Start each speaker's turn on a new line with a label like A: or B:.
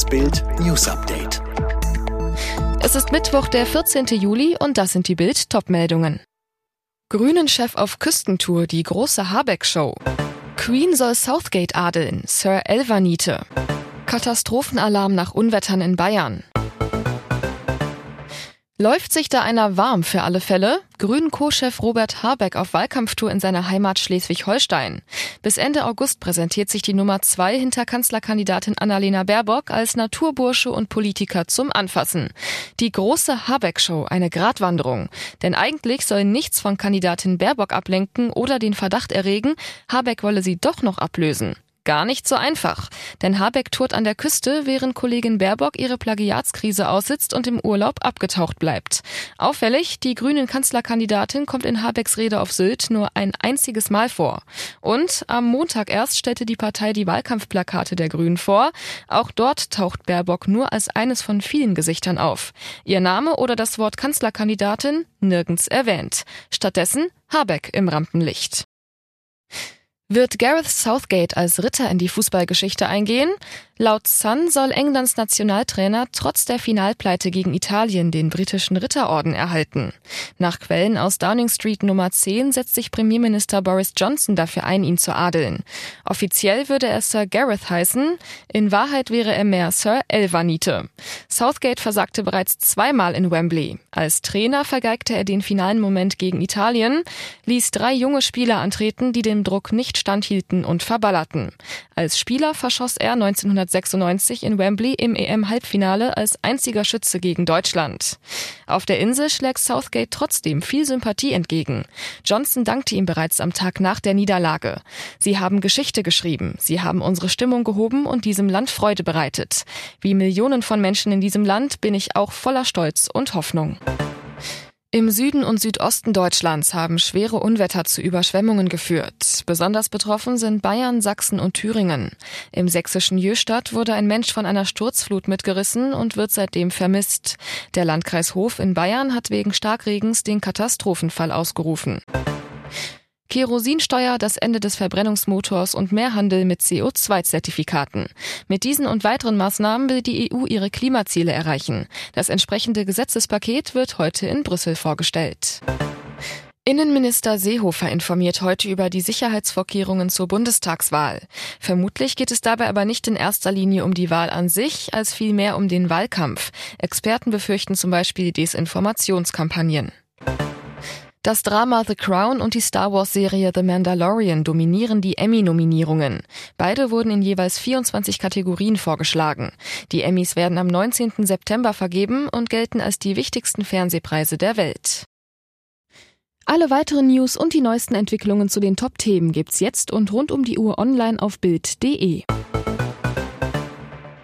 A: Das Bild News Update.
B: Es ist Mittwoch, der 14. Juli und das sind die Bild Topmeldungen. Grünen-Chef auf Küstentour, die große Habeck-Show. Queen soll Southgate adeln, Sir Elvanite. Katastrophenalarm nach Unwettern in Bayern. Läuft sich da einer warm für alle Fälle? Grünen Co-Chef Robert Habeck auf Wahlkampftour in seiner Heimat Schleswig-Holstein. Bis Ende August präsentiert sich die Nummer zwei hinter Kanzlerkandidatin Annalena Baerbock als Naturbursche und Politiker zum Anfassen. Die große Habeck-Show, eine Gratwanderung. Denn eigentlich soll nichts von Kandidatin Baerbock ablenken oder den Verdacht erregen, Habeck wolle sie doch noch ablösen. Gar nicht so einfach. Denn Habeck tourt an der Küste, während Kollegin Baerbock ihre Plagiatskrise aussitzt und im Urlaub abgetaucht bleibt. Auffällig, die grünen Kanzlerkandidatin kommt in Habecks Rede auf Sylt nur ein einziges Mal vor. Und am Montag erst stellte die Partei die Wahlkampfplakate der Grünen vor. Auch dort taucht Baerbock nur als eines von vielen Gesichtern auf. Ihr Name oder das Wort Kanzlerkandidatin nirgends erwähnt. Stattdessen Habeck im Rampenlicht. Wird Gareth Southgate als Ritter in die Fußballgeschichte eingehen? Laut Sun soll Englands Nationaltrainer trotz der Finalpleite gegen Italien den britischen Ritterorden erhalten. Nach Quellen aus Downing Street Nummer 10 setzt sich Premierminister Boris Johnson dafür ein, ihn zu adeln. Offiziell würde er Sir Gareth heißen, in Wahrheit wäre er mehr Sir Elvanite. Southgate versagte bereits zweimal in Wembley. Als Trainer vergeigte er den finalen Moment gegen Italien, ließ drei junge Spieler antreten, die dem Druck nicht standhielten und verballerten. Als Spieler verschoss er 1996 in Wembley im EM-Halbfinale als einziger Schütze gegen Deutschland. Auf der Insel schlägt Southgate trotzdem viel Sympathie entgegen. Johnson dankte ihm bereits am Tag nach der Niederlage. Sie haben Geschichte geschrieben, sie haben unsere Stimmung gehoben und diesem Land Freude bereitet. Wie Millionen von Menschen in diesem Land bin ich auch voller Stolz und Hoffnung. Im Süden und Südosten Deutschlands haben schwere Unwetter zu Überschwemmungen geführt. Besonders betroffen sind Bayern, Sachsen und Thüringen. Im sächsischen Jöstadt wurde ein Mensch von einer Sturzflut mitgerissen und wird seitdem vermisst. Der Landkreis Hof in Bayern hat wegen Starkregens den Katastrophenfall ausgerufen. Kerosinsteuer, das Ende des Verbrennungsmotors und mehr Handel mit CO2-Zertifikaten. Mit diesen und weiteren Maßnahmen will die EU ihre Klimaziele erreichen. Das entsprechende Gesetzespaket wird heute in Brüssel vorgestellt. Innenminister Seehofer informiert heute über die Sicherheitsvorkehrungen zur Bundestagswahl. Vermutlich geht es dabei aber nicht in erster Linie um die Wahl an sich, als vielmehr um den Wahlkampf. Experten befürchten zum Beispiel Desinformationskampagnen. Das Drama The Crown und die Star Wars-Serie The Mandalorian dominieren die Emmy-Nominierungen. Beide wurden in jeweils 24 Kategorien vorgeschlagen. Die Emmys werden am 19. September vergeben und gelten als die wichtigsten Fernsehpreise der Welt. Alle weiteren News und die neuesten Entwicklungen zu den Top-Themen gibt's jetzt und rund um die Uhr online auf Bild.de.